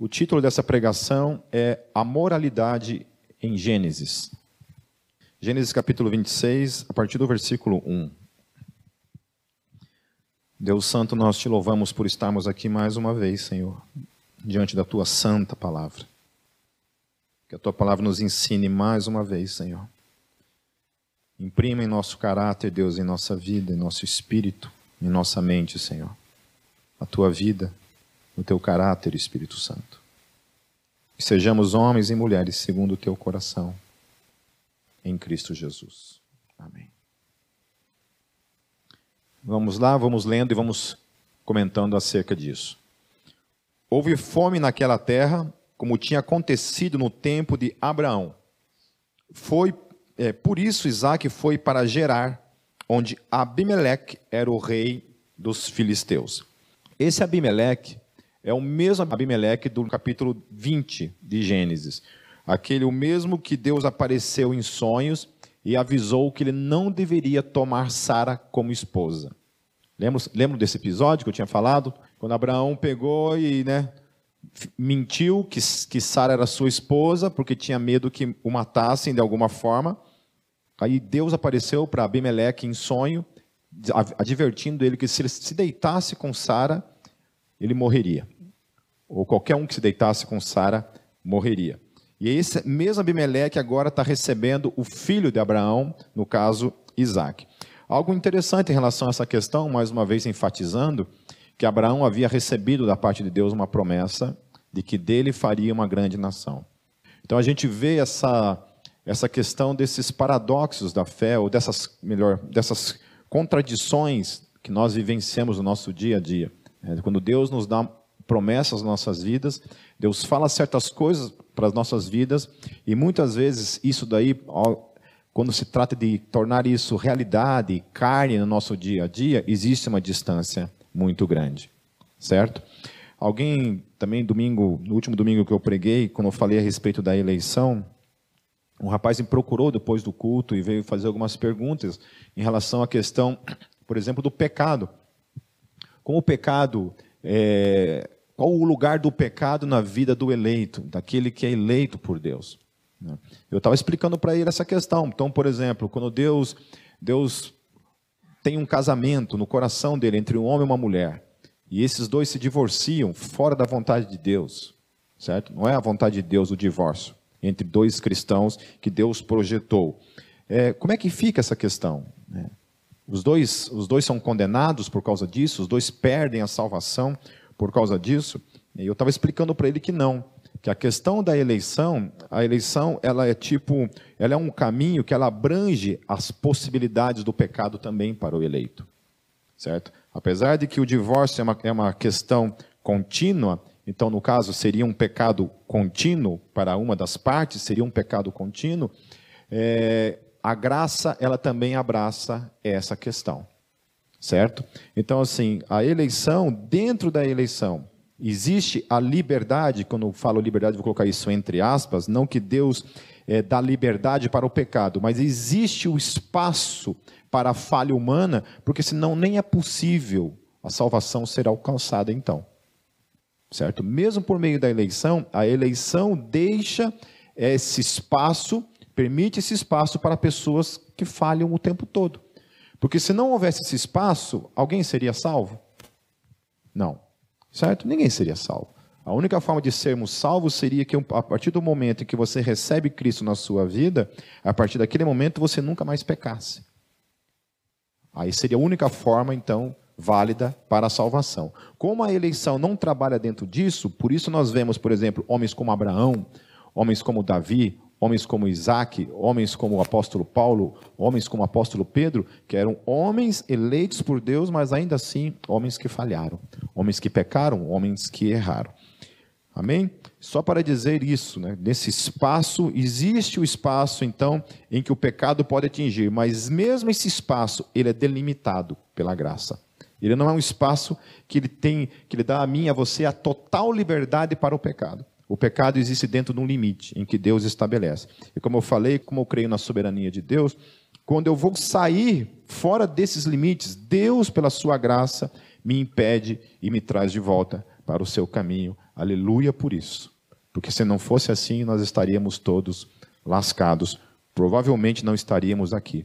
O título dessa pregação é A Moralidade em Gênesis. Gênesis capítulo 26, a partir do versículo 1. Deus Santo, nós te louvamos por estarmos aqui mais uma vez, Senhor, diante da tua santa palavra. Que a tua palavra nos ensine mais uma vez, Senhor. Imprima em nosso caráter, Deus, em nossa vida, em nosso espírito, em nossa mente, Senhor. A tua vida, o teu caráter, Espírito Santo. Que sejamos homens e mulheres segundo o teu coração, em Cristo Jesus. Amém. Vamos lá, vamos lendo e vamos comentando acerca disso. Houve fome naquela terra, como tinha acontecido no tempo de Abraão. Foi é, por isso Isaac foi para Gerar, onde Abimeleque era o rei dos filisteus. Esse Abimeleque é o mesmo Abimeleque do capítulo 20 de Gênesis. Aquele o mesmo que Deus apareceu em sonhos e avisou que ele não deveria tomar Sara como esposa. Lembra, lembra desse episódio que eu tinha falado? Quando Abraão pegou e né, mentiu que, que Sara era sua esposa, porque tinha medo que o matassem de alguma forma. Aí Deus apareceu para Abimeleque em sonho, advertindo ele que se ele se deitasse com Sara, ele morreria. Ou qualquer um que se deitasse com Sara morreria. E esse mesmo Abimeleque agora está recebendo o filho de Abraão, no caso Isaac. Algo interessante em relação a essa questão, mais uma vez enfatizando, que Abraão havia recebido da parte de Deus uma promessa de que dele faria uma grande nação. Então a gente vê essa, essa questão desses paradoxos da fé, ou dessas, melhor, dessas contradições que nós vivenciamos no nosso dia a dia. É, quando Deus nos dá promessas nas nossas vidas, Deus fala certas coisas para as nossas vidas, e muitas vezes isso daí, quando se trata de tornar isso realidade, carne no nosso dia a dia, existe uma distância muito grande, certo? Alguém também domingo, no último domingo que eu preguei, quando eu falei a respeito da eleição, um rapaz me procurou depois do culto e veio fazer algumas perguntas em relação à questão, por exemplo, do pecado. Como o pecado, é, qual o lugar do pecado na vida do eleito, daquele que é eleito por Deus? Né? Eu estava explicando para ele essa questão. Então, por exemplo, quando Deus, Deus tem um casamento no coração dele entre um homem e uma mulher, e esses dois se divorciam fora da vontade de Deus, certo? Não é a vontade de Deus o divórcio entre dois cristãos que Deus projetou. É, como é que fica essa questão? É, os, dois, os dois são condenados por causa disso, os dois perdem a salvação por causa disso. E eu estava explicando para ele que não, que a questão da eleição, a eleição ela é tipo, ela é um caminho que ela abrange as possibilidades do pecado também para o eleito, certo? Apesar de que o divórcio é uma, é uma questão contínua, então no caso seria um pecado contínuo para uma das partes, seria um pecado contínuo. É, a graça ela também abraça essa questão, certo? Então assim, a eleição dentro da eleição Existe a liberdade, quando eu falo liberdade, vou colocar isso entre aspas, não que Deus é, dá liberdade para o pecado, mas existe o espaço para a falha humana, porque senão nem é possível a salvação ser alcançada então. Certo? Mesmo por meio da eleição, a eleição deixa esse espaço, permite esse espaço para pessoas que falham o tempo todo. Porque se não houvesse esse espaço, alguém seria salvo? Não certo? Ninguém seria salvo. A única forma de sermos salvos seria que, a partir do momento em que você recebe Cristo na sua vida, a partir daquele momento você nunca mais pecasse. Aí seria a única forma, então, válida para a salvação. Como a eleição não trabalha dentro disso, por isso nós vemos, por exemplo, homens como Abraão, homens como Davi, homens como Isaac, homens como o apóstolo Paulo, homens como o apóstolo Pedro, que eram homens eleitos por Deus, mas ainda assim homens que falharam, homens que pecaram, homens que erraram. Amém? Só para dizer isso, né? nesse espaço, existe o espaço, então, em que o pecado pode atingir, mas mesmo esse espaço, ele é delimitado pela graça. Ele não é um espaço que ele tem, que ele dá a mim, a você, a total liberdade para o pecado. O pecado existe dentro de um limite em que Deus estabelece. E como eu falei, como eu creio na soberania de Deus, quando eu vou sair fora desses limites, Deus, pela sua graça, me impede e me traz de volta para o seu caminho, Aleluia por isso. Porque se não fosse assim, nós estaríamos todos lascados. Provavelmente não estaríamos aqui,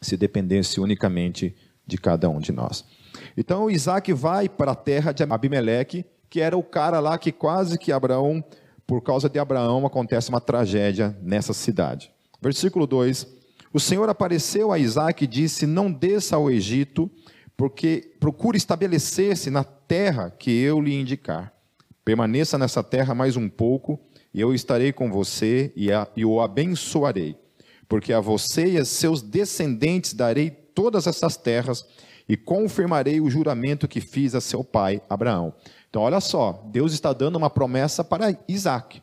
se dependesse unicamente de cada um de nós. Então Isaac vai para a terra de Abimeleque, que era o cara lá que quase que Abraão, por causa de Abraão, acontece uma tragédia nessa cidade. Versículo 2: O Senhor apareceu a Isaac e disse: Não desça ao Egito, porque procure estabelecer-se na terra que eu lhe indicar. Permaneça nessa terra mais um pouco, e eu estarei com você e, a, e o abençoarei. Porque a você e a seus descendentes darei todas essas terras e confirmarei o juramento que fiz a seu pai Abraão. Então, olha só, Deus está dando uma promessa para Isaac,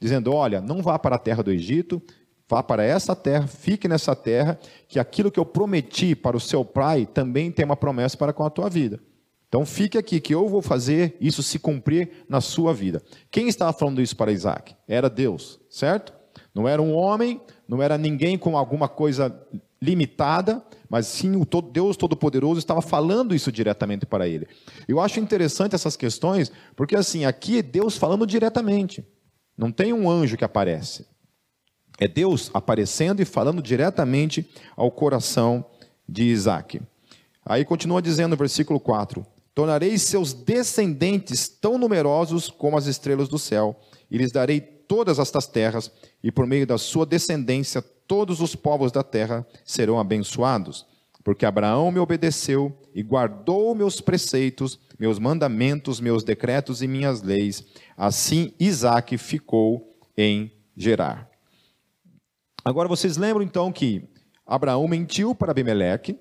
dizendo: Olha, não vá para a terra do Egito, vá para essa terra, fique nessa terra, que aquilo que eu prometi para o seu pai também tem uma promessa para com a tua vida. Então fique aqui, que eu vou fazer isso se cumprir na sua vida. Quem estava falando isso para Isaac? Era Deus, certo? Não era um homem, não era ninguém com alguma coisa limitada, mas sim o Deus Todo-Poderoso estava falando isso diretamente para ele. Eu acho interessante essas questões, porque assim, aqui é Deus falando diretamente. Não tem um anjo que aparece. É Deus aparecendo e falando diretamente ao coração de Isaac. Aí continua dizendo no versículo 4: Tornarei seus descendentes tão numerosos como as estrelas do céu, e lhes darei todas estas terras, e por meio da sua descendência todos os povos da terra serão abençoados, porque Abraão me obedeceu e guardou meus preceitos, meus mandamentos, meus decretos e minhas leis. Assim Isaac ficou em Gerar. Agora vocês lembram então que Abraão mentiu para Abimeleque,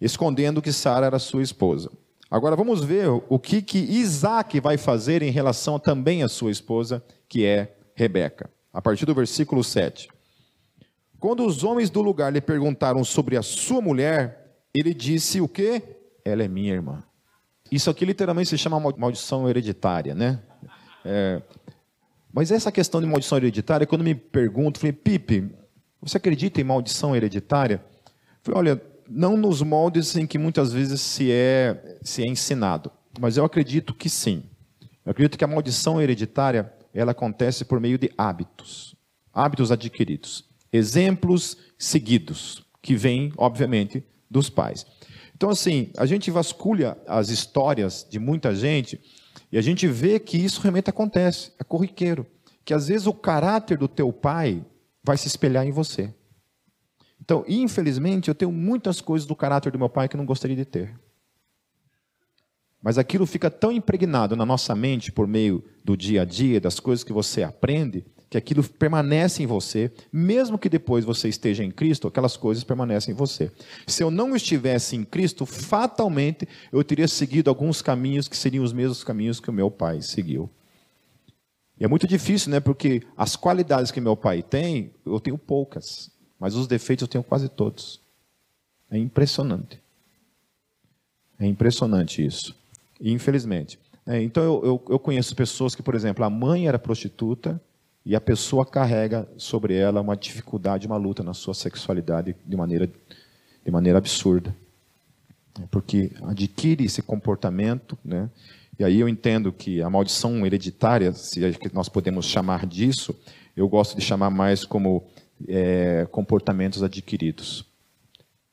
escondendo que Sara era sua esposa. Agora vamos ver o que, que Isaac vai fazer em relação também à sua esposa, que é Rebeca. A partir do versículo 7. Quando os homens do lugar lhe perguntaram sobre a sua mulher, ele disse o quê? Ela é minha irmã. Isso aqui literalmente se chama maldição hereditária, né? É, mas essa questão de maldição hereditária, quando me pergunto, falei, Pipe, você acredita em maldição hereditária? falei, olha, não nos moldes em que muitas vezes se é, se é ensinado, mas eu acredito que sim. Eu acredito que a maldição hereditária ela acontece por meio de hábitos, hábitos adquiridos exemplos seguidos, que vêm, obviamente, dos pais. Então, assim, a gente vasculha as histórias de muita gente e a gente vê que isso realmente acontece, é corriqueiro. Que às vezes o caráter do teu pai vai se espelhar em você. Então, infelizmente, eu tenho muitas coisas do caráter do meu pai que eu não gostaria de ter. Mas aquilo fica tão impregnado na nossa mente por meio do dia a dia, das coisas que você aprende, que aquilo permanece em você, mesmo que depois você esteja em Cristo, aquelas coisas permanecem em você. Se eu não estivesse em Cristo, fatalmente eu teria seguido alguns caminhos que seriam os mesmos caminhos que o meu pai seguiu. E é muito difícil, né? Porque as qualidades que meu pai tem, eu tenho poucas, mas os defeitos eu tenho quase todos. É impressionante. É impressionante isso. Infelizmente. É, então eu, eu, eu conheço pessoas que, por exemplo, a mãe era prostituta e a pessoa carrega sobre ela uma dificuldade, uma luta na sua sexualidade de maneira, de maneira absurda. Porque adquire esse comportamento, né? e aí eu entendo que a maldição hereditária, se é nós podemos chamar disso, eu gosto de chamar mais como é, comportamentos adquiridos,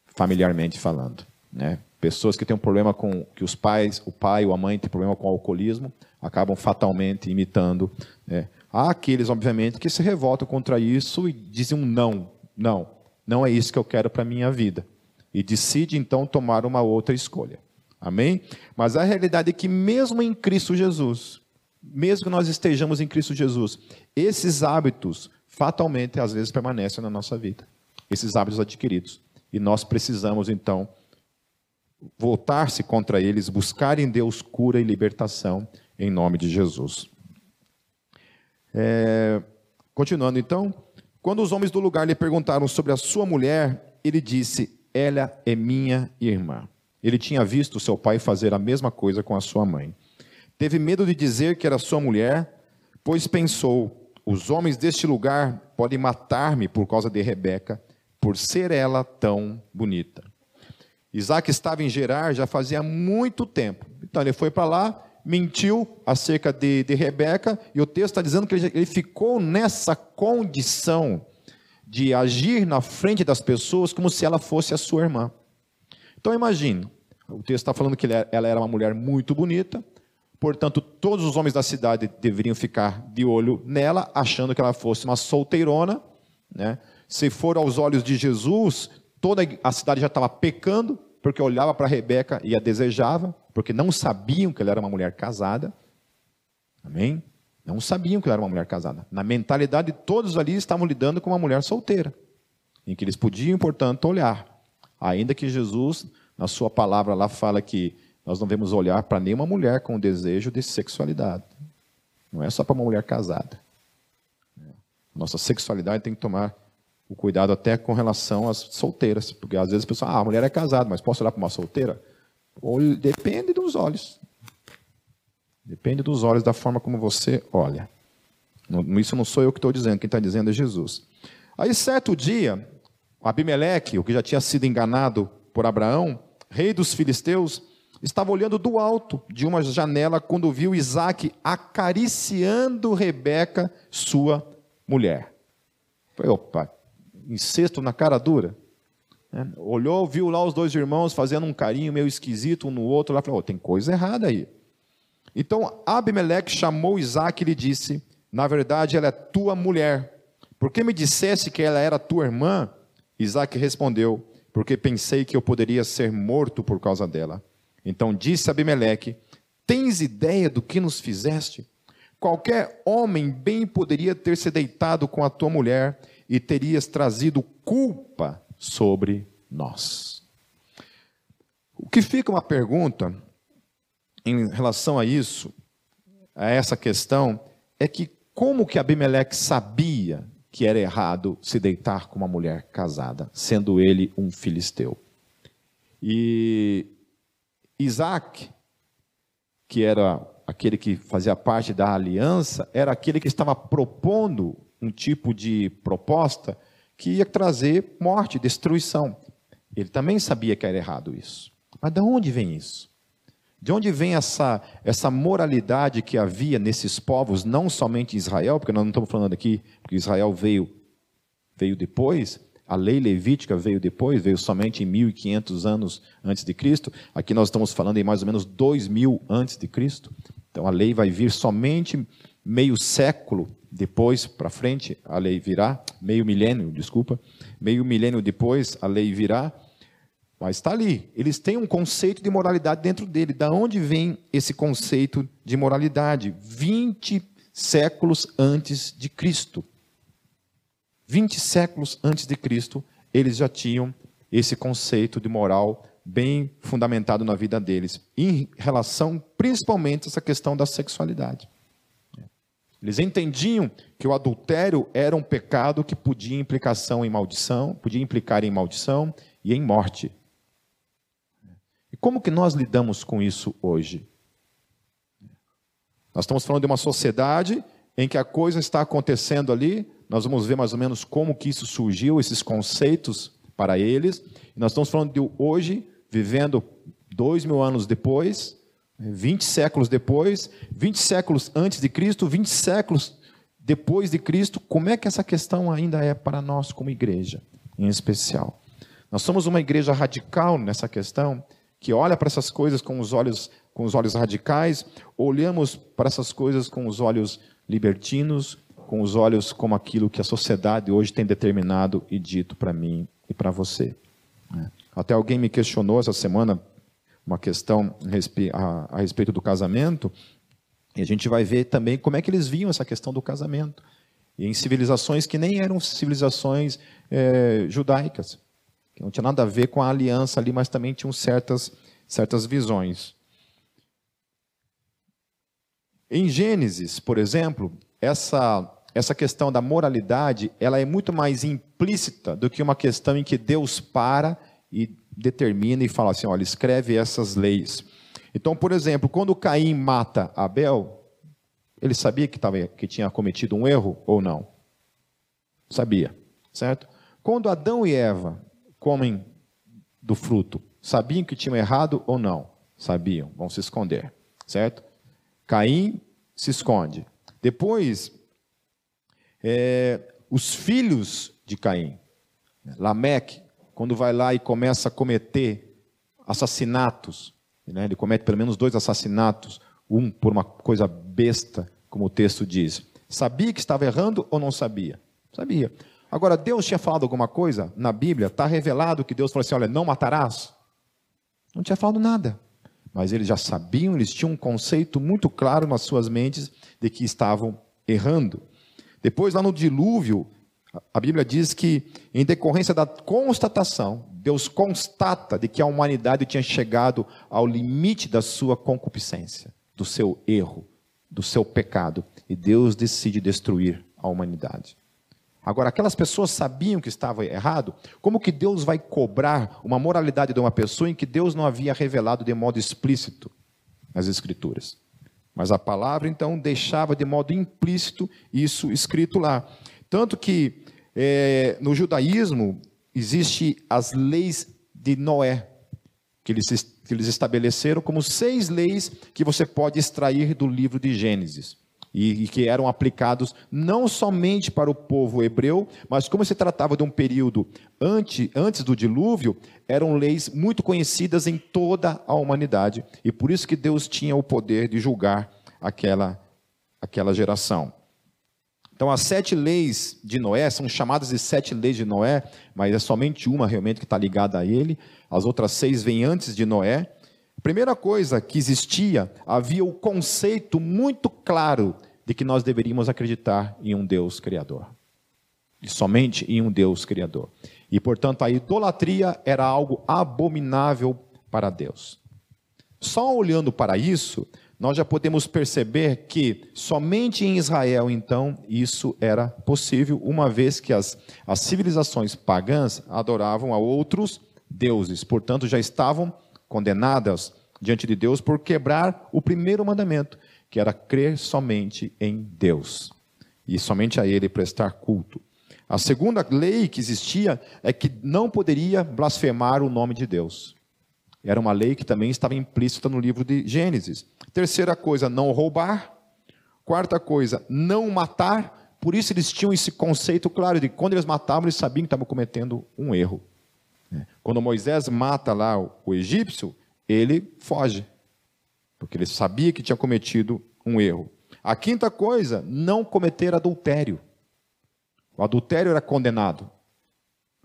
familiarmente falando. Né? Pessoas que têm um problema com que os pais, o pai ou a mãe tem problema com o alcoolismo, acabam fatalmente imitando né, Há aqueles, obviamente, que se revoltam contra isso e dizem um não, não, não é isso que eu quero para a minha vida. E decide então tomar uma outra escolha. Amém? Mas a realidade é que, mesmo em Cristo Jesus, mesmo que nós estejamos em Cristo Jesus, esses hábitos fatalmente às vezes permanecem na nossa vida. Esses hábitos adquiridos. E nós precisamos então voltar-se contra eles, buscar em Deus cura e libertação em nome de Jesus. É, continuando então, quando os homens do lugar lhe perguntaram sobre a sua mulher, ele disse: Ela é minha irmã. Ele tinha visto seu pai fazer a mesma coisa com a sua mãe. Teve medo de dizer que era sua mulher, pois pensou: os homens deste lugar podem matar-me por causa de Rebeca, por ser ela tão bonita. Isaac estava em Gerar já fazia muito tempo. Então ele foi para lá mentiu acerca de, de Rebeca, e o texto está dizendo que ele, ele ficou nessa condição de agir na frente das pessoas como se ela fosse a sua irmã. Então imagine, o texto está falando que ela era uma mulher muito bonita, portanto, todos os homens da cidade deveriam ficar de olho nela, achando que ela fosse uma solteirona. Né? Se for aos olhos de Jesus, toda a cidade já estava pecando, porque olhava para Rebeca e a desejava, porque não sabiam que ela era uma mulher casada. Amém? Não sabiam que ela era uma mulher casada. Na mentalidade, todos ali estavam lidando com uma mulher solteira, em que eles podiam, portanto, olhar. Ainda que Jesus, na sua palavra lá, fala que nós não devemos olhar para nenhuma mulher com desejo de sexualidade. Não é só para uma mulher casada. Nossa sexualidade tem que tomar o cuidado até com relação às solteiras, porque às vezes a pessoa, ah, a mulher é casada, mas posso olhar para uma solteira? Depende dos olhos. Depende dos olhos, da forma como você olha. Isso não sou eu que estou dizendo, quem está dizendo é Jesus. Aí, certo dia, Abimeleque, o que já tinha sido enganado por Abraão, rei dos filisteus, estava olhando do alto de uma janela quando viu Isaac acariciando Rebeca, sua mulher. Foi, opa, incesto na cara dura. É, olhou, viu lá os dois irmãos fazendo um carinho meio esquisito um no outro, lá falou: oh, tem coisa errada aí. Então Abimeleque chamou Isaac e lhe disse: Na verdade, ela é tua mulher. Por que me dissesse que ela era tua irmã? Isaac respondeu: Porque pensei que eu poderia ser morto por causa dela. Então disse Abimeleque: Tens ideia do que nos fizeste? Qualquer homem bem poderia ter se deitado com a tua mulher e terias trazido culpa sobre nós. O que fica uma pergunta em relação a isso, a essa questão, é que como que Abimeleque sabia que era errado se deitar com uma mulher casada, sendo ele um filisteu? E Isaac, que era aquele que fazia parte da aliança, era aquele que estava propondo um tipo de proposta que ia trazer morte, destruição. Ele também sabia que era errado isso. Mas de onde vem isso? De onde vem essa, essa moralidade que havia nesses povos, não somente em Israel, porque nós não estamos falando aqui, porque Israel veio, veio depois, a lei levítica veio depois, veio somente em 1500 anos antes de Cristo. Aqui nós estamos falando em mais ou menos 2000 antes de Cristo. Então a lei vai vir somente meio século depois para frente, a lei virá, meio milênio, desculpa, meio milênio depois, a lei virá, mas está ali. Eles têm um conceito de moralidade dentro dele. Da onde vem esse conceito de moralidade? 20 séculos antes de Cristo. 20 séculos antes de Cristo, eles já tinham esse conceito de moral bem fundamentado na vida deles, em relação principalmente a essa questão da sexualidade. Eles entendiam que o adultério era um pecado que podia implicação em maldição, podia implicar em maldição e em morte. E como que nós lidamos com isso hoje? Nós estamos falando de uma sociedade em que a coisa está acontecendo ali, nós vamos ver mais ou menos como que isso surgiu, esses conceitos para eles. E nós estamos falando de hoje, vivendo dois mil anos depois, 20 séculos depois, 20 séculos antes de Cristo, 20 séculos depois de Cristo, como é que essa questão ainda é para nós como igreja, em especial? Nós somos uma igreja radical nessa questão, que olha para essas coisas com os olhos com os olhos radicais, olhamos para essas coisas com os olhos libertinos, com os olhos como aquilo que a sociedade hoje tem determinado e dito para mim e para você. É. Até alguém me questionou essa semana uma questão a, respeito do casamento, e a gente vai ver também como é que eles viam essa questão do casamento. Em civilizações que nem eram civilizações é, judaicas, que não tinha nada a ver com a aliança ali, mas também tinham certas, certas visões. Em Gênesis, por exemplo, essa, essa questão da moralidade, ela é muito mais implícita do que uma questão em que Deus para e determina e fala assim: olha, escreve essas leis. Então, por exemplo, quando Caim mata Abel, ele sabia que, tava, que tinha cometido um erro ou não? Sabia, certo? Quando Adão e Eva comem do fruto, sabiam que tinham errado ou não? Sabiam, vão se esconder, certo? Caim se esconde. Depois, é, os filhos de Caim, Lameque, quando vai lá e começa a cometer assassinatos, né, ele comete pelo menos dois assassinatos, um por uma coisa besta, como o texto diz. Sabia que estava errando ou não sabia? Sabia. Agora, Deus tinha falado alguma coisa na Bíblia? Está revelado que Deus falou assim: olha, não matarás? Não tinha falado nada. Mas eles já sabiam, eles tinham um conceito muito claro nas suas mentes de que estavam errando. Depois, lá no dilúvio, a Bíblia diz que, em decorrência da constatação, Deus constata de que a humanidade tinha chegado ao limite da sua concupiscência, do seu erro, do seu pecado, e Deus decide destruir a humanidade. Agora, aquelas pessoas sabiam que estava errado, como que Deus vai cobrar uma moralidade de uma pessoa em que Deus não havia revelado de modo explícito nas Escrituras? Mas a palavra, então, deixava de modo implícito isso escrito lá. Tanto que é, no judaísmo existe as leis de Noé, que eles, que eles estabeleceram como seis leis que você pode extrair do livro de Gênesis e, que eram aplicados não somente para o povo hebreu, mas como se tratava de um período antes, antes do dilúvio, eram leis muito conhecidas em toda a humanidade, e por isso que Deus tinha o poder de julgar aquela, aquela geração. Então, as sete leis de Noé são chamadas de sete leis de Noé, mas é somente uma realmente que está ligada a ele. As outras seis vêm antes de Noé. Primeira coisa que existia, havia o conceito muito claro de que nós deveríamos acreditar em um Deus criador. E somente em um Deus criador. E, portanto, a idolatria era algo abominável para Deus. Só olhando para isso, nós já podemos perceber que somente em Israel, então, isso era possível, uma vez que as, as civilizações pagãs adoravam a outros deuses, portanto, já estavam condenadas diante de Deus por quebrar o primeiro mandamento, que era crer somente em Deus e somente a Ele prestar culto. A segunda lei que existia é que não poderia blasfemar o nome de Deus. Era uma lei que também estava implícita no livro de Gênesis. Terceira coisa, não roubar. Quarta coisa, não matar. Por isso eles tinham esse conceito claro de quando eles matavam, eles sabiam que estavam cometendo um erro. É. Quando Moisés mata lá o egípcio, ele foge, porque ele sabia que tinha cometido um erro. A quinta coisa, não cometer adultério. O adultério era condenado.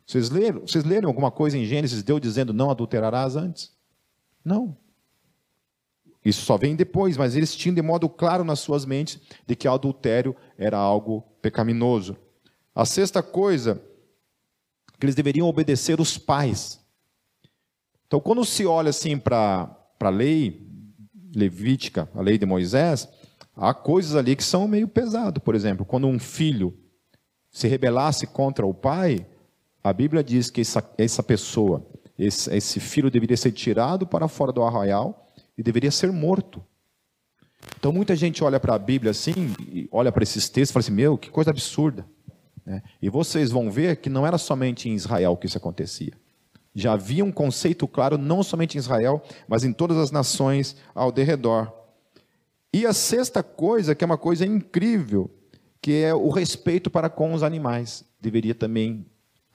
Vocês leram, vocês leram alguma coisa em Gênesis, Deus dizendo não adulterarás antes? Não. Isso só vem depois, mas eles tinham de modo claro nas suas mentes de que adultério era algo pecaminoso. A sexta coisa que eles deveriam obedecer os pais. Então, quando se olha assim para a lei levítica, a lei de Moisés, há coisas ali que são meio pesado. Por exemplo, quando um filho se rebelasse contra o pai, a Bíblia diz que essa, essa pessoa, esse, esse filho deveria ser tirado para fora do arraial e deveria ser morto. Então muita gente olha para a Bíblia assim, olha para esses textos e fala assim: meu, que coisa absurda. Né? E vocês vão ver que não era somente em Israel que isso acontecia. Já havia um conceito claro, não somente em Israel, mas em todas as nações ao derredor. E a sexta coisa, que é uma coisa incrível, que é o respeito para com os animais, deveria também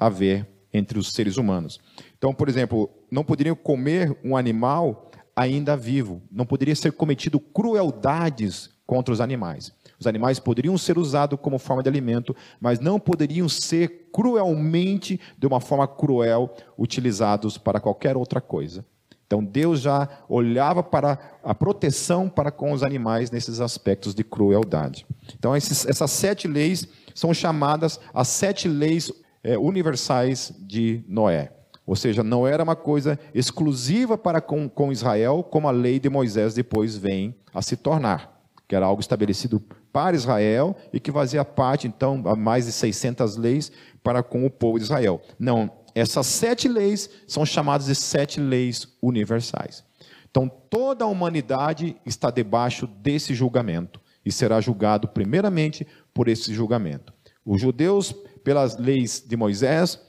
haver entre os seres humanos. Então, por exemplo, não poderiam comer um animal ainda vivo, não poderia ser cometido crueldades contra os animais. Os animais poderiam ser usados como forma de alimento, mas não poderiam ser cruelmente, de uma forma cruel, utilizados para qualquer outra coisa. Então Deus já olhava para a proteção para com os animais nesses aspectos de crueldade. Então esses, essas sete leis são chamadas as sete leis é, universais de Noé. Ou seja, não era uma coisa exclusiva para com, com Israel, como a lei de Moisés depois vem a se tornar, que era algo estabelecido para Israel e que fazia parte, então, a mais de 600 leis para com o povo de Israel. Não, essas sete leis são chamadas de sete leis universais. Então, toda a humanidade está debaixo desse julgamento e será julgado primeiramente por esse julgamento. Os judeus, pelas leis de Moisés,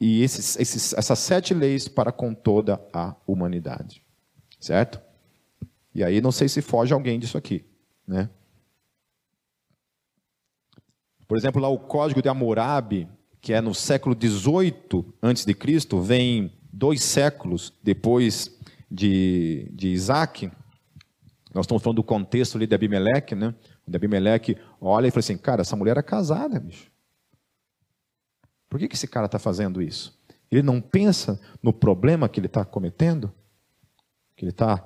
e esses, esses, essas sete leis para com toda a humanidade. Certo? E aí, não sei se foge alguém disso aqui. Né? Por exemplo, lá o Código de Hammurabi, que é no século XVIII a.C., vem dois séculos depois de, de Isaac. Nós estamos falando do contexto ali de Abimeleque, né? O Abimeleque olha e fala assim, cara, essa mulher é casada, bicho. Por que, que esse cara está fazendo isso? Ele não pensa no problema que ele está cometendo? Que ele está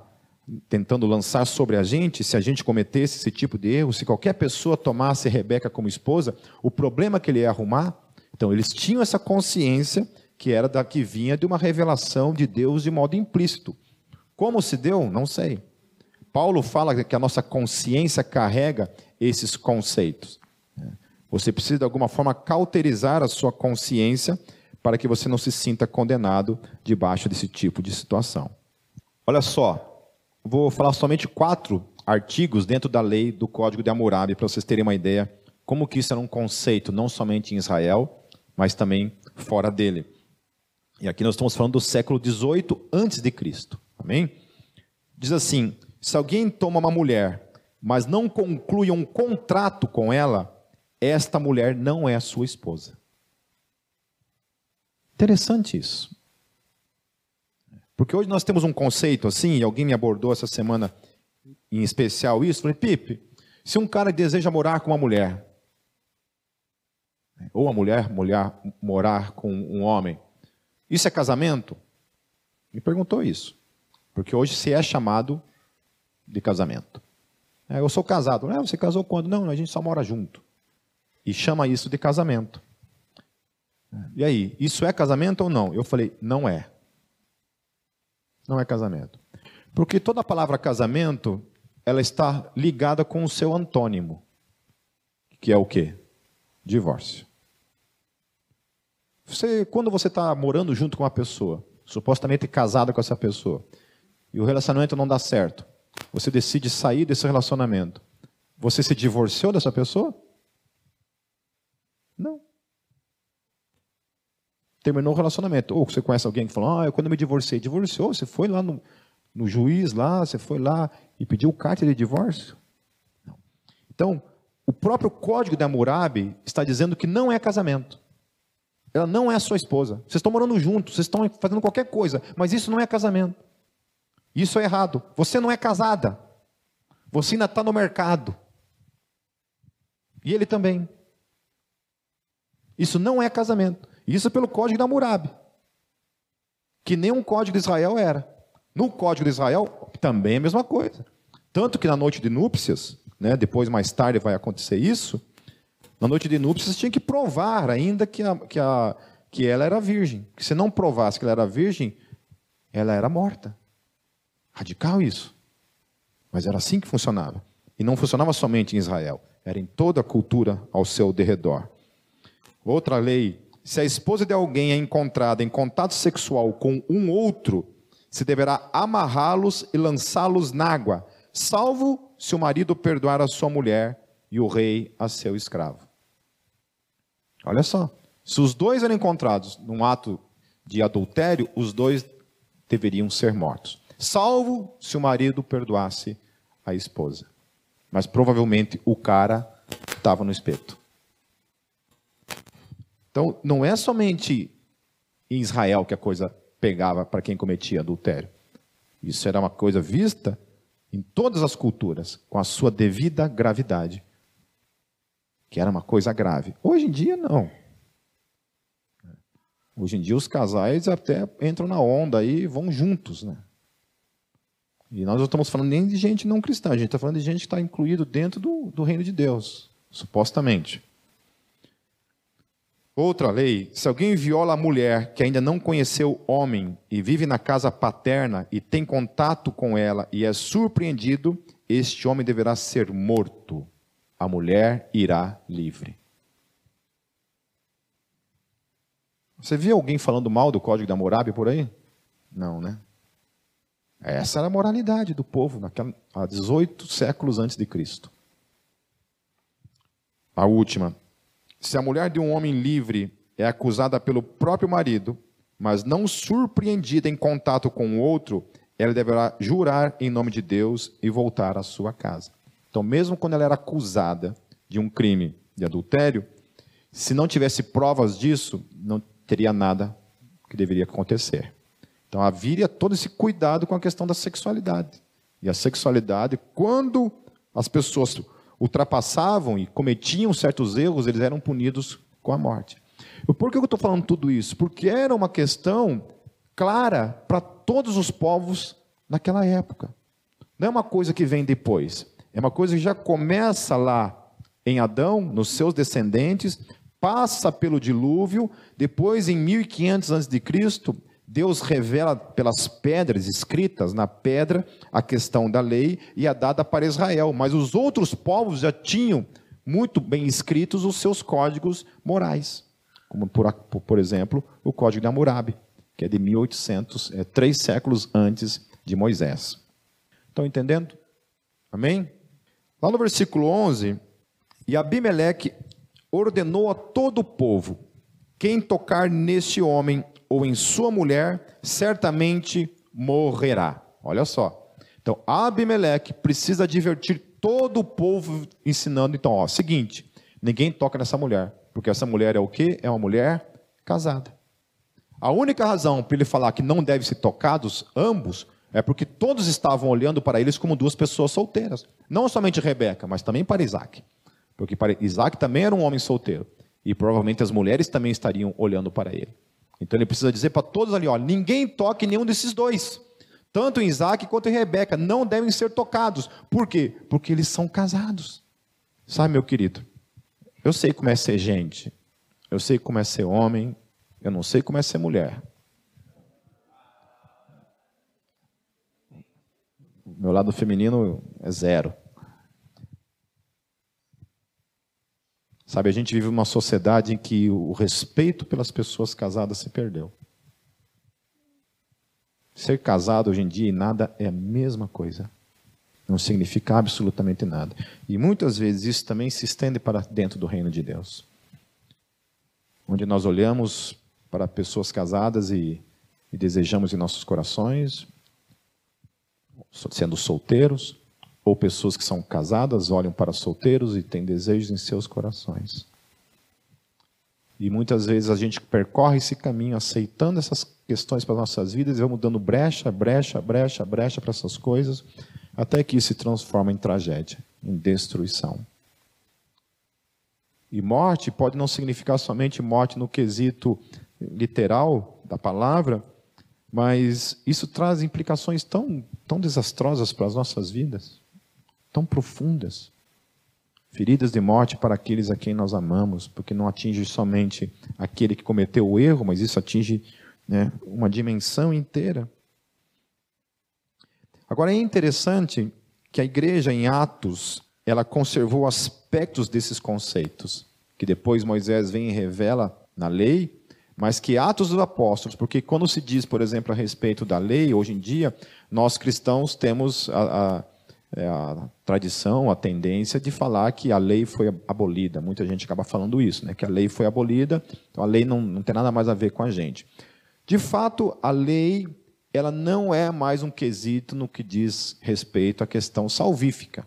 tentando lançar sobre a gente, se a gente cometesse esse tipo de erro, se qualquer pessoa tomasse Rebeca como esposa, o problema que ele ia arrumar. Então, eles tinham essa consciência que era da que vinha de uma revelação de Deus de modo implícito. Como se deu? Não sei. Paulo fala que a nossa consciência carrega esses conceitos. Você precisa de alguma forma cauterizar a sua consciência para que você não se sinta condenado debaixo desse tipo de situação. Olha só, Vou falar somente quatro artigos dentro da lei do Código de Hammurabi para vocês terem uma ideia como que isso era um conceito não somente em Israel, mas também fora dele. E aqui nós estamos falando do século 18 antes de Cristo. Amém? Diz assim: se alguém toma uma mulher, mas não conclui um contrato com ela, esta mulher não é sua esposa. Interessante isso. Porque hoje nós temos um conceito assim, e alguém me abordou essa semana em especial isso, falei, Pipe, se um cara deseja morar com uma mulher, ou a mulher, mulher morar com um homem, isso é casamento? Me perguntou isso. Porque hoje se é chamado de casamento. É, eu sou casado. É, você casou quando? Não, a gente só mora junto. E chama isso de casamento. E aí, isso é casamento ou não? Eu falei, não é não é casamento. Porque toda a palavra casamento, ela está ligada com o seu antônimo, que é o quê? Divórcio. Você, quando você está morando junto com uma pessoa, supostamente casada com essa pessoa, e o relacionamento não dá certo, você decide sair desse relacionamento, você se divorciou dessa pessoa? Não terminou o relacionamento. Ou você conhece alguém que falou, ah, eu quando me divorciei, divorciou, você foi lá no, no juiz, lá, você foi lá e pediu carta de divórcio? Não. Então, o próprio código da Hammurabi está dizendo que não é casamento. Ela não é sua esposa. Vocês estão morando juntos, vocês estão fazendo qualquer coisa, mas isso não é casamento. Isso é errado. Você não é casada. Você ainda está no mercado. E ele também. Isso não é casamento. Isso pelo código da Hammurabi, que nem um código de Israel era. No código de Israel também é a mesma coisa. Tanto que na noite de núpcias, né, depois mais tarde vai acontecer isso, na noite de núpcias tinha que provar ainda que, a, que, a, que ela era virgem. Que se não provasse que ela era virgem, ela era morta. Radical isso. Mas era assim que funcionava. E não funcionava somente em Israel, era em toda a cultura ao seu derredor. Outra lei se a esposa de alguém é encontrada em contato sexual com um outro, se deverá amarrá-los e lançá-los na água, salvo se o marido perdoar a sua mulher e o rei a seu escravo. Olha só, se os dois eram encontrados num ato de adultério, os dois deveriam ser mortos, salvo se o marido perdoasse a esposa. Mas provavelmente o cara estava no espeto. Então, não é somente em Israel que a coisa pegava para quem cometia adultério. Isso era uma coisa vista em todas as culturas, com a sua devida gravidade. Que era uma coisa grave. Hoje em dia, não. Hoje em dia, os casais até entram na onda e vão juntos, né? E nós não estamos falando nem de gente não cristã, a gente está falando de gente que está incluído dentro do, do reino de Deus, supostamente. Outra lei: se alguém viola a mulher que ainda não conheceu homem e vive na casa paterna e tem contato com ela e é surpreendido, este homem deverá ser morto. A mulher irá livre. Você viu alguém falando mal do código da Morabe por aí? Não, né? Essa era a moralidade do povo naquela, há 18 séculos antes de Cristo. A última, se a mulher de um homem livre é acusada pelo próprio marido, mas não surpreendida em contato com o outro, ela deverá jurar em nome de Deus e voltar à sua casa. Então, mesmo quando ela era acusada de um crime de adultério, se não tivesse provas disso, não teria nada que deveria acontecer. Então havia todo esse cuidado com a questão da sexualidade. E a sexualidade, quando as pessoas ultrapassavam e cometiam certos erros, eles eram punidos com a morte. Por que eu estou falando tudo isso? Porque era uma questão clara para todos os povos naquela época. Não é uma coisa que vem depois. É uma coisa que já começa lá em Adão, nos seus descendentes, passa pelo dilúvio, depois em 1500 a.C., Deus revela pelas pedras escritas na pedra a questão da lei e é dada para Israel, mas os outros povos já tinham muito bem escritos os seus códigos morais, como por, por exemplo o Código de Hammurabi, que é de 1800, é, três séculos antes de Moisés. Estão entendendo? Amém? Lá no versículo 11, e Abimeleque ordenou a todo o povo: quem tocar neste homem ou em sua mulher, certamente morrerá. Olha só. Então, Abimeleque precisa advertir todo o povo, ensinando, então, ó, seguinte, ninguém toca nessa mulher, porque essa mulher é o quê? É uma mulher casada. A única razão para ele falar que não devem ser tocados ambos é porque todos estavam olhando para eles como duas pessoas solteiras. Não somente Rebeca, mas também para Isaac. Porque para Isaac também era um homem solteiro. E provavelmente as mulheres também estariam olhando para ele. Então ele precisa dizer para todos ali: ó, ninguém toque nenhum desses dois. Tanto em Isaac quanto em Rebeca não devem ser tocados. Por quê? Porque eles são casados. Sabe, meu querido? Eu sei como é ser gente. Eu sei como é ser homem. Eu não sei como é ser mulher. Meu lado feminino é zero. Sabe, a gente vive uma sociedade em que o respeito pelas pessoas casadas se perdeu. Ser casado hoje em dia e nada é a mesma coisa. Não significa absolutamente nada. E muitas vezes isso também se estende para dentro do reino de Deus. Onde nós olhamos para pessoas casadas e, e desejamos em nossos corações, sendo solteiros, ou pessoas que são casadas olham para solteiros e têm desejos em seus corações. E muitas vezes a gente percorre esse caminho aceitando essas questões para as nossas vidas e vamos dando brecha, brecha, brecha, brecha para essas coisas, até que isso se transforma em tragédia, em destruição. E morte pode não significar somente morte no quesito literal da palavra, mas isso traz implicações tão, tão desastrosas para as nossas vidas tão profundas. Feridas de morte para aqueles a quem nós amamos, porque não atinge somente aquele que cometeu o erro, mas isso atinge né, uma dimensão inteira. Agora é interessante que a igreja em Atos ela conservou aspectos desses conceitos que depois Moisés vem e revela na lei, mas que Atos dos Apóstolos, porque quando se diz, por exemplo, a respeito da lei, hoje em dia, nós cristãos temos a, a é a tradição, a tendência de falar que a lei foi abolida. Muita gente acaba falando isso, né? que a lei foi abolida, então a lei não, não tem nada mais a ver com a gente. De fato, a lei ela não é mais um quesito no que diz respeito à questão salvífica.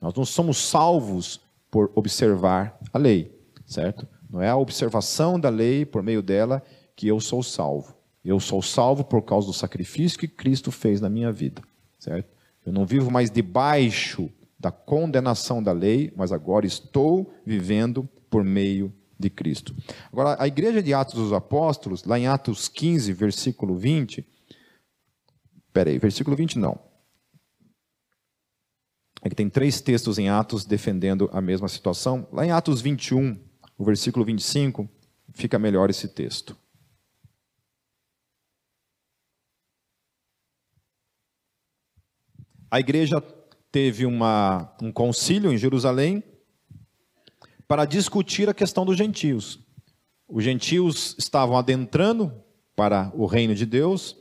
Nós não somos salvos por observar a lei, certo? Não é a observação da lei por meio dela que eu sou salvo. Eu sou salvo por causa do sacrifício que Cristo fez na minha vida, certo? Eu não vivo mais debaixo da condenação da lei, mas agora estou vivendo por meio de Cristo. Agora, a igreja de Atos dos Apóstolos, lá em Atos 15, versículo 20. Peraí, versículo 20 não. É que tem três textos em Atos defendendo a mesma situação. Lá em Atos 21, o versículo 25, fica melhor esse texto. A igreja teve uma, um concílio em Jerusalém para discutir a questão dos gentios. Os gentios estavam adentrando para o reino de Deus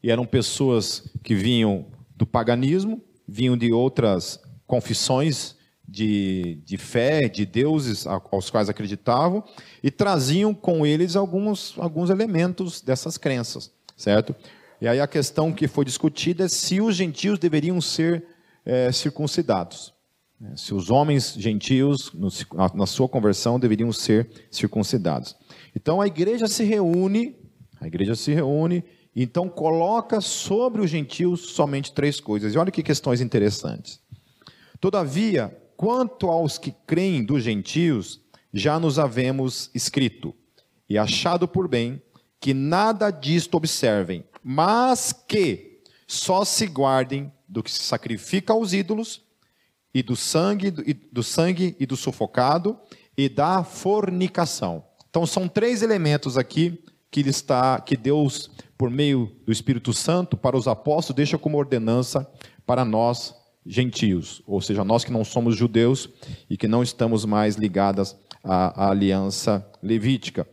e eram pessoas que vinham do paganismo, vinham de outras confissões de, de fé, de deuses aos quais acreditavam, e traziam com eles alguns, alguns elementos dessas crenças, certo? E aí a questão que foi discutida é se os gentios deveriam ser é, circuncidados. né, se os homens gentios, na sua conversão, deveriam ser circuncidados. Então a igreja se reúne, a igreja se reúne, então coloca sobre os gentios somente três coisas. E olha que questões interessantes. Todavia, quanto aos que creem dos gentios, já nos havemos escrito e achado por bem que nada disto observem, mas que só se guardem do que se sacrifica aos ídolos e do sangue e do sangue e do sufocado e da fornicação. Então são três elementos aqui que ele está que Deus por meio do Espírito Santo para os apóstolos deixa como ordenança para nós gentios, ou seja, nós que não somos judeus e que não estamos mais ligadas à, à aliança levítica.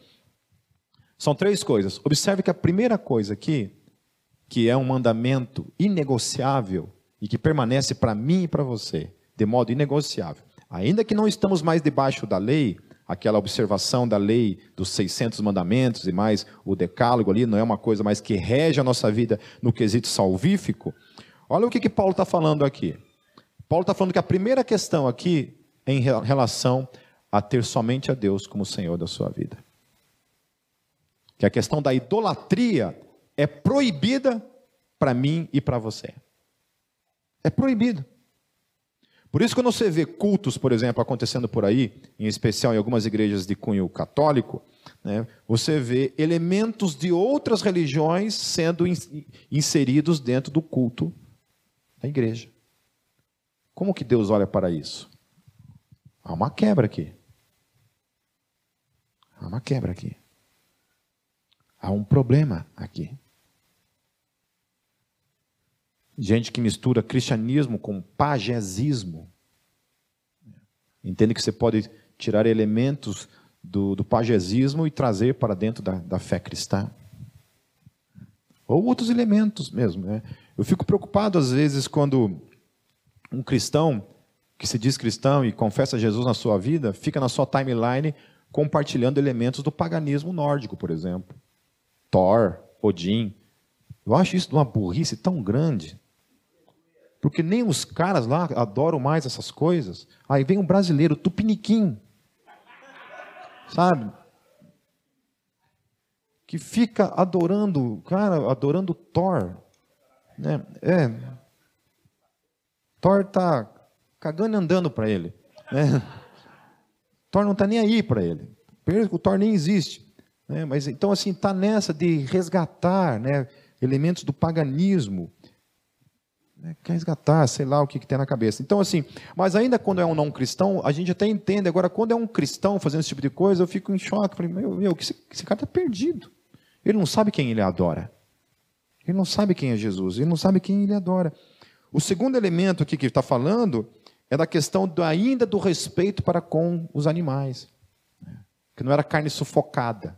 São três coisas. Observe que a primeira coisa aqui, que é um mandamento inegociável e que permanece para mim e para você, de modo inegociável. Ainda que não estamos mais debaixo da lei, aquela observação da lei dos 600 mandamentos e mais o decálogo ali, não é uma coisa mais que rege a nossa vida no quesito salvífico. Olha o que, que Paulo está falando aqui. Paulo está falando que a primeira questão aqui é em relação a ter somente a Deus como Senhor da sua vida. Que a questão da idolatria é proibida para mim e para você. É proibido. Por isso, quando você vê cultos, por exemplo, acontecendo por aí, em especial em algumas igrejas de cunho católico, né, você vê elementos de outras religiões sendo inseridos dentro do culto da igreja. Como que Deus olha para isso? Há uma quebra aqui. Há uma quebra aqui. Há um problema aqui. Gente que mistura cristianismo com pagesismo. Entende que você pode tirar elementos do, do e trazer para dentro da, da fé cristã. Ou outros elementos mesmo. Né? Eu fico preocupado às vezes quando um cristão que se diz cristão e confessa Jesus na sua vida fica na sua timeline compartilhando elementos do paganismo nórdico, por exemplo. Thor, Odin. Eu acho isso uma burrice tão grande. Porque nem os caras lá adoram mais essas coisas. Aí vem um brasileiro, tupiniquim. Sabe? Que fica adorando, cara, adorando Thor. Né? É. Thor tá cagando e andando para ele. Né? Thor não está nem aí para ele. O Thor nem existe. Né? Mas então assim está nessa de resgatar, né, elementos do paganismo né, quer resgatar, sei lá o que, que tem na cabeça. Então, assim, mas ainda quando é um não cristão, a gente até entende. Agora, quando é um cristão fazendo esse tipo de coisa, eu fico em choque. Falei, meu, meu esse, esse cara está perdido. Ele não sabe quem ele adora. Ele não sabe quem é Jesus. Ele não sabe quem ele adora. O segundo elemento aqui que está falando é da questão do, ainda do respeito para com os animais. Que não era carne sufocada.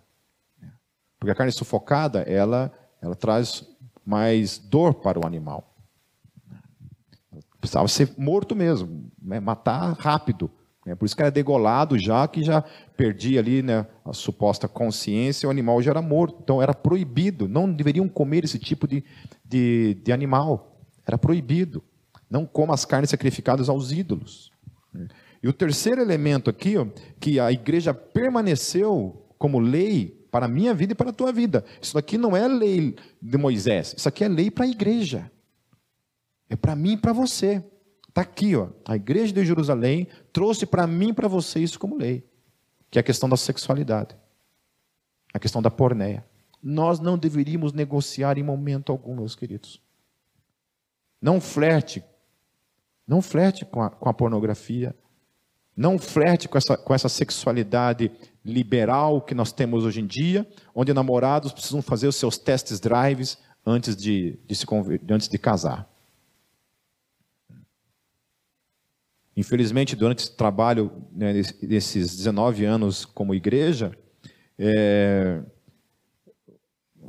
Porque a carne sufocada, ela, ela traz mais dor para o animal. Precisava ser morto mesmo, né? matar rápido. Né? Por isso que era degolado já, que já perdia ali né, a suposta consciência, o animal já era morto. Então era proibido, não deveriam comer esse tipo de, de, de animal. Era proibido. Não coma as carnes sacrificadas aos ídolos. E o terceiro elemento aqui, ó, que a igreja permaneceu como lei para a minha vida e para a tua vida. Isso aqui não é lei de Moisés, isso aqui é lei para a igreja. É para mim e para você. Está aqui, ó. A igreja de Jerusalém trouxe para mim e para você isso como lei, que é a questão da sexualidade, a questão da porneia. Nós não deveríamos negociar em momento algum, meus queridos. Não flerte, não flerte com a, com a pornografia, não flerte com essa, com essa sexualidade liberal que nós temos hoje em dia, onde namorados precisam fazer os seus testes drives antes de, de se antes de casar. Infelizmente, durante esse trabalho, né, desses 19 anos como igreja, é,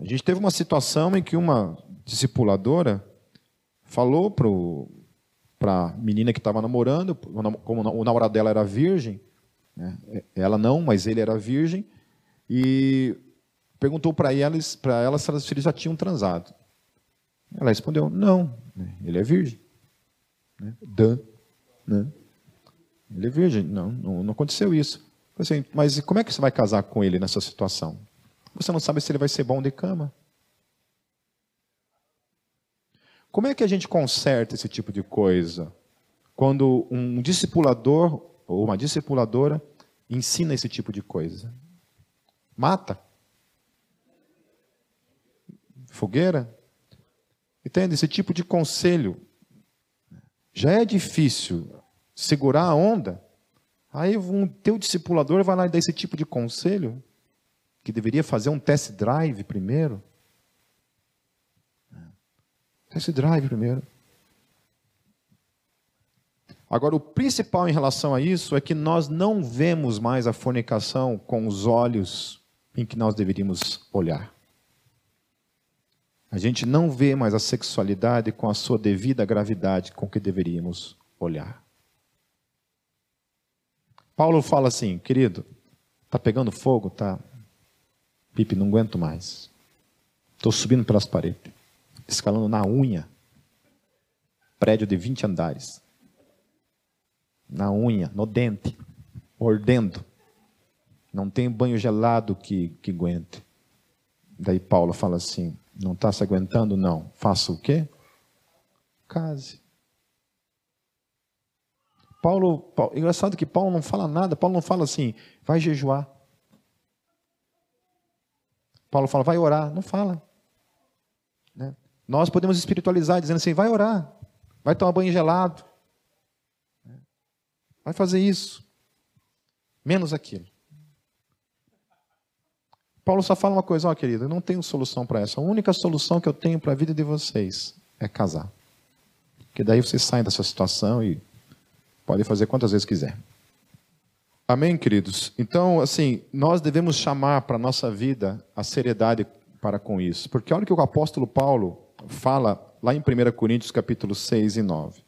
a gente teve uma situação em que uma discipuladora falou para a menina que estava namorando, como o namorado dela era virgem, né, ela não, mas ele era virgem, e perguntou para para ela se elas já tinham transado. Ela respondeu, não, ele é virgem. Né? Dan. Né? Ele é virgem. Não, não, não aconteceu isso. Assim, mas como é que você vai casar com ele nessa situação? Você não sabe se ele vai ser bom de cama. Como é que a gente conserta esse tipo de coisa? Quando um discipulador ou uma discipuladora ensina esse tipo de coisa. Mata. Fogueira. Entende? Esse tipo de conselho. Já é difícil segurar a onda. Aí um teu discipulador vai lá e dar esse tipo de conselho, que deveria fazer um test drive primeiro. Test drive primeiro. Agora, o principal em relação a isso é que nós não vemos mais a fornicação com os olhos em que nós deveríamos olhar. A gente não vê mais a sexualidade com a sua devida gravidade com que deveríamos olhar. Paulo fala assim, querido, tá pegando fogo, tá? Pipe, não aguento mais. Estou subindo pelas paredes, escalando na unha, prédio de 20 andares na unha, no dente, mordendo. Não tem banho gelado que, que aguente. Daí Paulo fala assim: não está se aguentando? Não. Faça o quê? Case. Paulo, Paulo, engraçado que Paulo não fala nada, Paulo não fala assim, vai jejuar. Paulo fala, vai orar. Não fala. Né? Nós podemos espiritualizar dizendo assim, vai orar, vai tomar banho gelado, Vai fazer isso. Menos aquilo. Paulo só fala uma coisa, ó, querido, eu não tenho solução para essa. A única solução que eu tenho para a vida de vocês é casar. Porque daí vocês saem dessa situação e podem fazer quantas vezes quiser. Amém, queridos? Então, assim, nós devemos chamar para a nossa vida a seriedade para com isso. Porque olha o que o apóstolo Paulo fala lá em 1 Coríntios capítulo 6 e 9.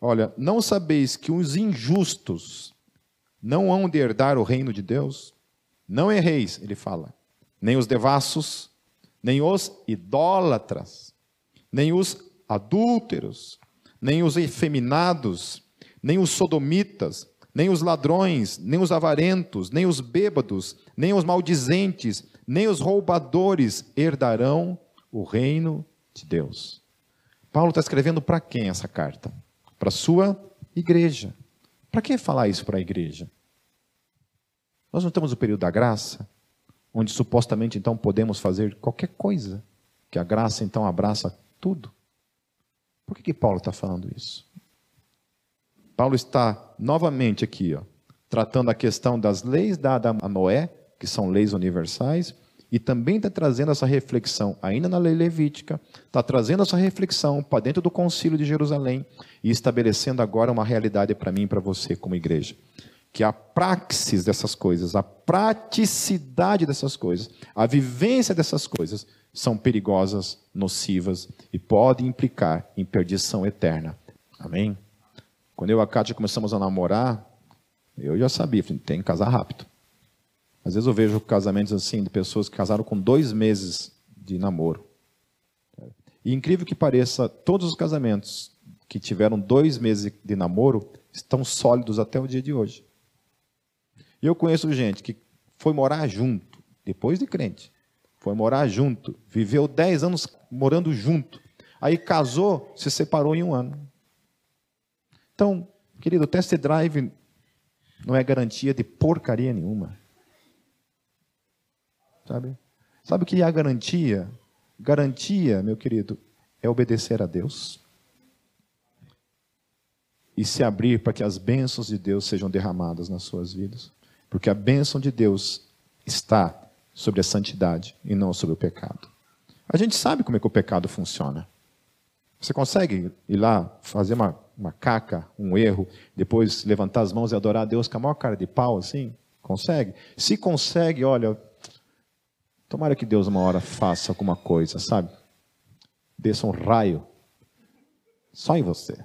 Olha, não sabeis que os injustos não hão de herdar o reino de Deus? Não erreis, ele fala, nem os devassos, nem os idólatras, nem os adúlteros, nem os efeminados, nem os sodomitas, nem os ladrões, nem os avarentos, nem os bêbados, nem os maldizentes, nem os roubadores herdarão o reino de Deus. Paulo está escrevendo para quem essa carta? para sua igreja. Para que falar isso para a igreja? Nós não temos o período da graça, onde supostamente então podemos fazer qualquer coisa, que a graça então abraça tudo. Por que, que Paulo está falando isso? Paulo está novamente aqui, ó, tratando a questão das leis dadas a Noé, que são leis universais, e também está trazendo essa reflexão, ainda na lei levítica, está trazendo essa reflexão para dentro do concílio de Jerusalém e estabelecendo agora uma realidade para mim e para você como igreja. Que a praxis dessas coisas, a praticidade dessas coisas, a vivência dessas coisas são perigosas, nocivas e podem implicar em perdição eterna. Amém? Quando eu e a Kátia começamos a namorar, eu já sabia, tem que casar rápido. Às vezes eu vejo casamentos assim de pessoas que casaram com dois meses de namoro. E incrível que pareça, todos os casamentos que tiveram dois meses de namoro estão sólidos até o dia de hoje. E eu conheço gente que foi morar junto, depois de crente, foi morar junto, viveu dez anos morando junto, aí casou, se separou em um ano. Então, querido, test drive não é garantia de porcaria nenhuma. Sabe? Sabe o que é a garantia? Garantia, meu querido, é obedecer a Deus e se abrir para que as bênçãos de Deus sejam derramadas nas suas vidas. Porque a bênção de Deus está sobre a santidade e não sobre o pecado. A gente sabe como é que o pecado funciona. Você consegue ir lá fazer uma, uma caca, um erro, depois levantar as mãos e adorar a Deus com a maior cara de pau assim? Consegue? Se consegue, olha, Tomara que Deus uma hora faça alguma coisa, sabe? Desça um raio só em você.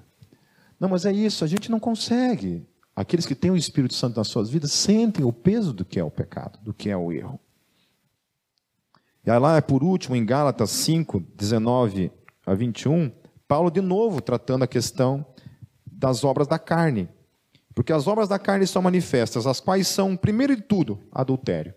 Não, mas é isso, a gente não consegue. Aqueles que têm o Espírito Santo nas suas vidas sentem o peso do que é o pecado, do que é o erro. E aí lá, por último, em Gálatas 5, 19 a 21, Paulo de novo tratando a questão das obras da carne. Porque as obras da carne são manifestas, as quais são, primeiro de tudo, adultério.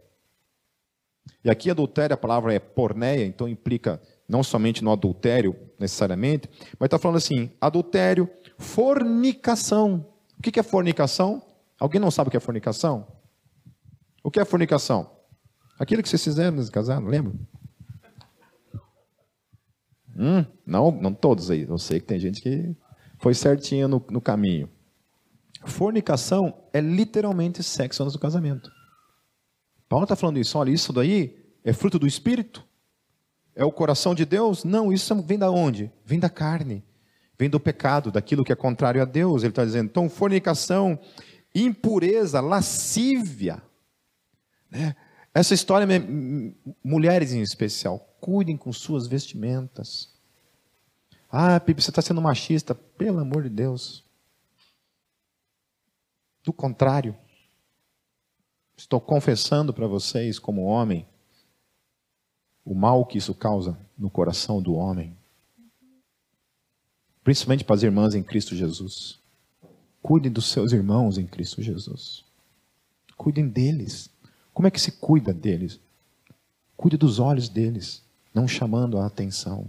E aqui adultério, a palavra é porneia, então implica não somente no adultério, necessariamente, mas está falando assim: adultério, fornicação. O que é fornicação? Alguém não sabe o que é fornicação? O que é fornicação? Aquilo que vocês fizeram nesse casado, lembra? Hum, não, não todos aí. Eu sei que tem gente que foi certinho no, no caminho. Fornicação é literalmente sexo antes do casamento. Paulo está falando isso. Olha, isso daí é fruto do Espírito? É o coração de Deus? Não, isso vem da onde? Vem da carne. Vem do pecado, daquilo que é contrário a Deus. Ele está dizendo, então, fornicação, impureza, lascívia. Né? Essa história, mulheres em especial, cuidem com suas vestimentas. Ah, Pipe, você está sendo machista. Pelo amor de Deus. Do contrário, estou confessando para vocês, como homem, o mal que isso causa no coração do homem. Principalmente para as irmãs em Cristo Jesus. Cuidem dos seus irmãos em Cristo Jesus. Cuidem deles. Como é que se cuida deles? Cuide dos olhos deles, não chamando a atenção.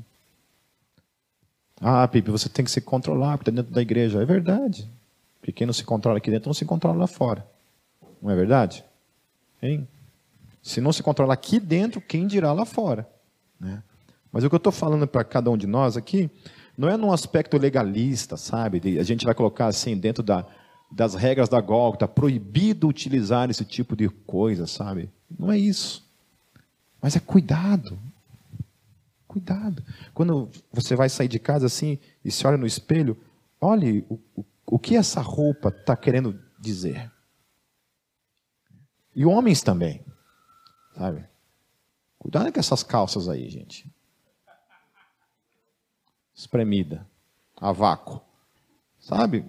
Ah, Pipe, você tem que se controlar porque está dentro da igreja. É verdade. Porque quem não se controla aqui dentro não se controla lá fora. Não é verdade? Hein? Se não se controla aqui dentro, quem dirá lá fora? Né? Mas o que eu estou falando para cada um de nós aqui não é num aspecto legalista, sabe? A gente vai colocar assim dentro da, das regras da Gólgota, proibido utilizar esse tipo de coisa, sabe? Não é isso. Mas é cuidado. Cuidado. Quando você vai sair de casa assim e se olha no espelho, olhe o, o o que essa roupa está querendo dizer. E homens também, sabe? Cuidado com essas calças aí, gente. Espremida, a vácuo, sabe?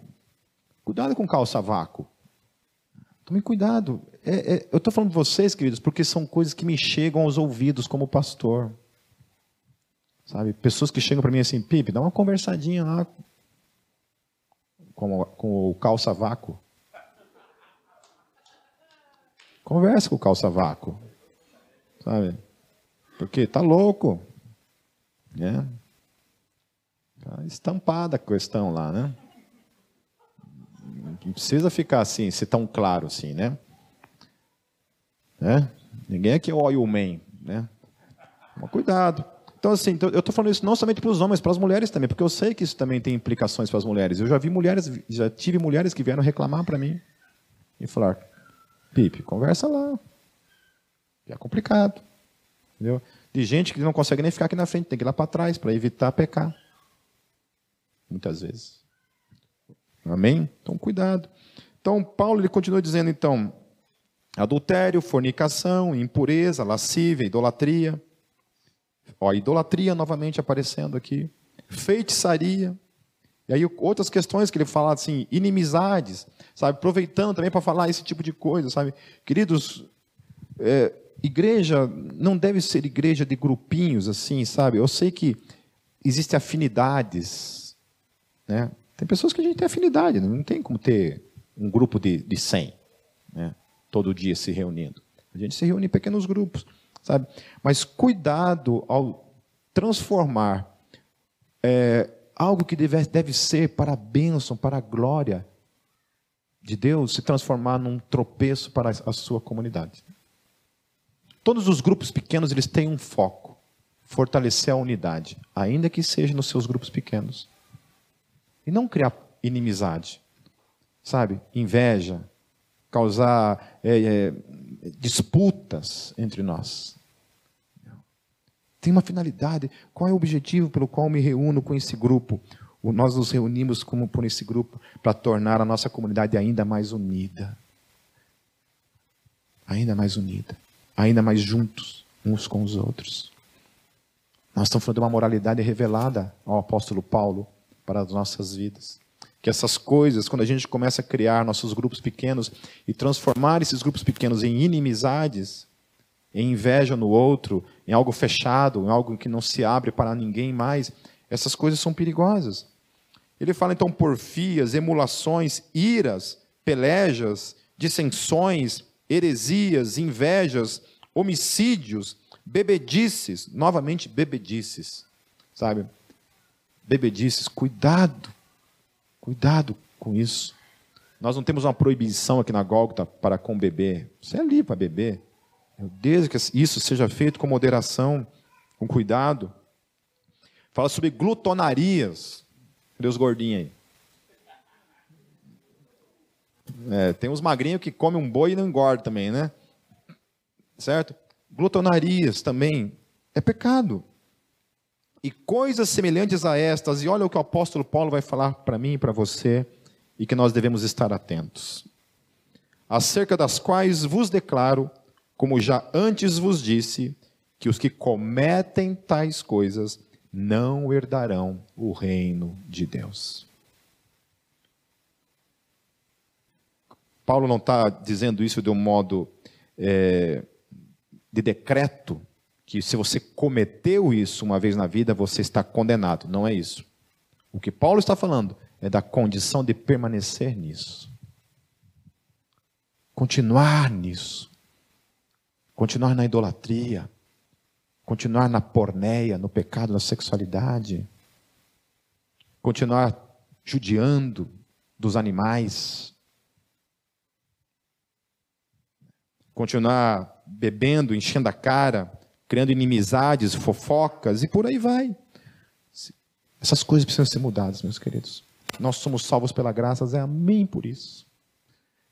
Cuidado com calça a vácuo. Tome cuidado. É, é, eu estou falando de vocês, queridos, porque são coisas que me chegam aos ouvidos como pastor. Sabe? Pessoas que chegam para mim assim, Pipe, dá uma conversadinha lá com, com o calça-vácuo. Conversa com o calça-vácuo. Sabe? Porque tá louco. Né? Tá estampada a questão lá, né? Não precisa ficar assim, ser tão claro assim, né? né? Ninguém aqui é oil man, né? Mas cuidado. Então, assim, então, eu estou falando isso não somente para os homens, para as mulheres também, porque eu sei que isso também tem implicações para as mulheres. Eu já vi mulheres, já tive mulheres que vieram reclamar para mim e falar: Pipe, conversa lá. É complicado. Entendeu? De gente que não consegue nem ficar aqui na frente, tem que ir lá para trás para evitar pecar. Muitas vezes. Amém? Então, cuidado. Então, Paulo ele continua dizendo, então, adultério, fornicação, impureza, lascívia, idolatria Ó, idolatria novamente aparecendo aqui. Feitiçaria. E aí outras questões que ele fala assim, inimizades, sabe? Aproveitando também para falar esse tipo de coisa, sabe? Queridos, é, igreja não deve ser igreja de grupinhos assim, sabe? Eu sei que existem afinidades, né? Tem pessoas que a gente tem afinidade, né? não tem como ter um grupo de, de 100, né? Todo dia se reunindo. A gente se reúne em pequenos grupos sabe? Mas cuidado ao transformar é, algo que deve, deve ser para a bênção, para a glória de Deus, se transformar num tropeço para a sua comunidade. Todos os grupos pequenos eles têm um foco: fortalecer a unidade, ainda que seja nos seus grupos pequenos, e não criar inimizade, sabe? Inveja, causar é, é, disputas entre nós. Tem uma finalidade. Qual é o objetivo pelo qual me reúno com esse grupo? Nós nos reunimos como por esse grupo para tornar a nossa comunidade ainda mais unida. Ainda mais unida. Ainda mais juntos uns com os outros. Nós estamos falando de uma moralidade revelada ao apóstolo Paulo para as nossas vidas que essas coisas, quando a gente começa a criar nossos grupos pequenos e transformar esses grupos pequenos em inimizades, em inveja no outro, em algo fechado, em algo que não se abre para ninguém mais, essas coisas são perigosas. Ele fala então porfias, emulações, iras, pelejas, dissensões, heresias, invejas, homicídios, bebedices, novamente bebedices, sabe? Bebedices, cuidado, cuidado com isso. Nós não temos uma proibição aqui na Gólgota para com beber. Você é ali para beber. Desde que isso seja feito com moderação, com cuidado. Fala sobre glutonarias. Cadê os gordinhos aí? É, tem uns magrinhos que comem um boi e não engordam também, né? Certo? Glutonarias também é pecado. E coisas semelhantes a estas, e olha o que o apóstolo Paulo vai falar para mim e para você, e que nós devemos estar atentos. Acerca das quais vos declaro, como já antes vos disse, que os que cometem tais coisas não herdarão o reino de Deus. Paulo não está dizendo isso de um modo é, de decreto, que se você cometeu isso uma vez na vida, você está condenado. Não é isso. O que Paulo está falando é da condição de permanecer nisso. Continuar nisso. Continuar na idolatria. Continuar na porneia, no pecado, na sexualidade. Continuar judiando dos animais. Continuar bebendo, enchendo a cara, criando inimizades, fofocas e por aí vai. Essas coisas precisam ser mudadas, meus queridos. Nós somos salvos pela graça, é amém por isso.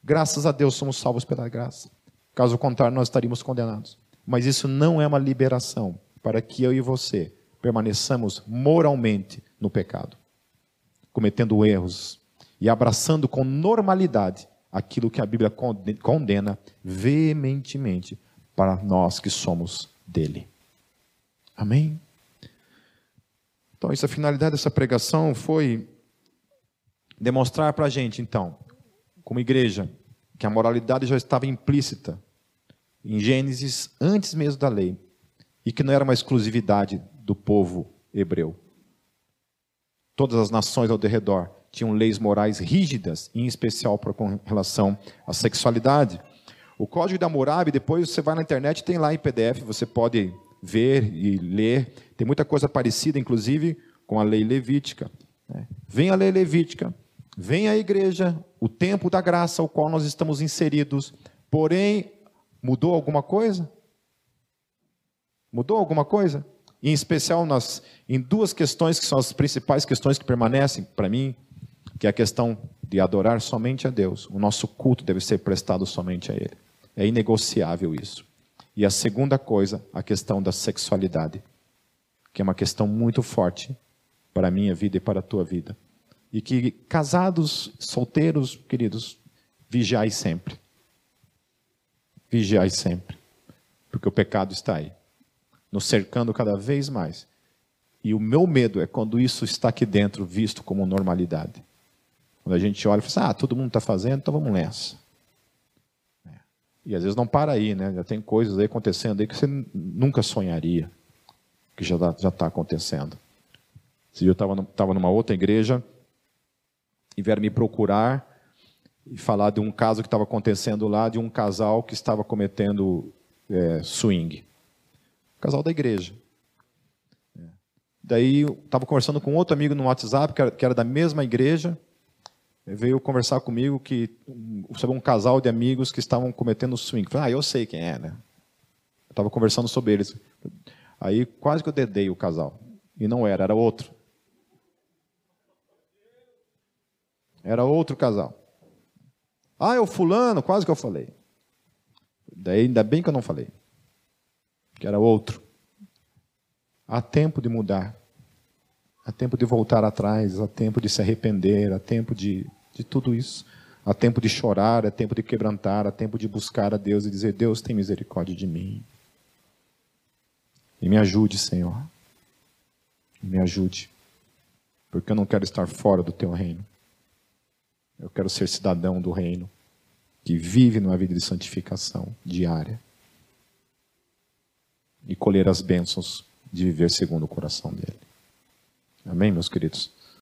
Graças a Deus somos salvos pela graça. Caso contrário, nós estaríamos condenados. Mas isso não é uma liberação para que eu e você permaneçamos moralmente no pecado, cometendo erros e abraçando com normalidade aquilo que a Bíblia condena veementemente para nós que somos dele. Amém? Então, essa finalidade dessa pregação foi demonstrar para a gente, então, como igreja, que a moralidade já estava implícita em Gênesis antes mesmo da lei e que não era uma exclusividade do povo hebreu. Todas as nações ao redor tinham leis morais rígidas, em especial com relação à sexualidade. O Código da Hammurabi, depois você vai na internet, tem lá em PDF, você pode ver e ler. Tem muita coisa parecida, inclusive, com a lei levítica. Né? Vem a lei levítica, Vem a igreja, o tempo da graça ao qual nós estamos inseridos, porém, mudou alguma coisa? Mudou alguma coisa? em especial nas, em duas questões que são as principais questões que permanecem para mim, que é a questão de adorar somente a Deus. O nosso culto deve ser prestado somente a Ele. É inegociável isso. E a segunda coisa, a questão da sexualidade, que é uma questão muito forte para a minha vida e para a tua vida. E que casados, solteiros, queridos, vigiai sempre. Vigiai sempre. Porque o pecado está aí, nos cercando cada vez mais. E o meu medo é quando isso está aqui dentro, visto como normalidade. Quando a gente olha e fala assim, ah, todo mundo está fazendo, então vamos nessa. E às vezes não para aí, né? Já tem coisas aí acontecendo aí que você nunca sonharia que já está já tá acontecendo. Se eu estava numa outra igreja, e vieram me procurar e falar de um caso que estava acontecendo lá, de um casal que estava cometendo é, swing. Casal da igreja. É. Daí estava conversando com outro amigo no WhatsApp, que era, que era da mesma igreja, veio conversar comigo que sobre um casal de amigos que estavam cometendo swing. Falei, ah, eu sei quem é, né? Eu estava conversando sobre eles. Aí quase que eu dedei o casal. E não era, era outro. Era outro casal. Ah, é o fulano, quase que eu falei. Daí ainda bem que eu não falei. Que era outro. Há tempo de mudar. Há tempo de voltar atrás, há tempo de se arrepender, há tempo de, de tudo isso. Há tempo de chorar, há tempo de quebrantar, há tempo de buscar a Deus e dizer: Deus tem misericórdia de mim. E me ajude, Senhor. Me ajude. Porque eu não quero estar fora do teu reino. Eu quero ser cidadão do reino, que vive numa vida de santificação diária e colher as bênçãos de viver segundo o coração dele. Amém, meus queridos?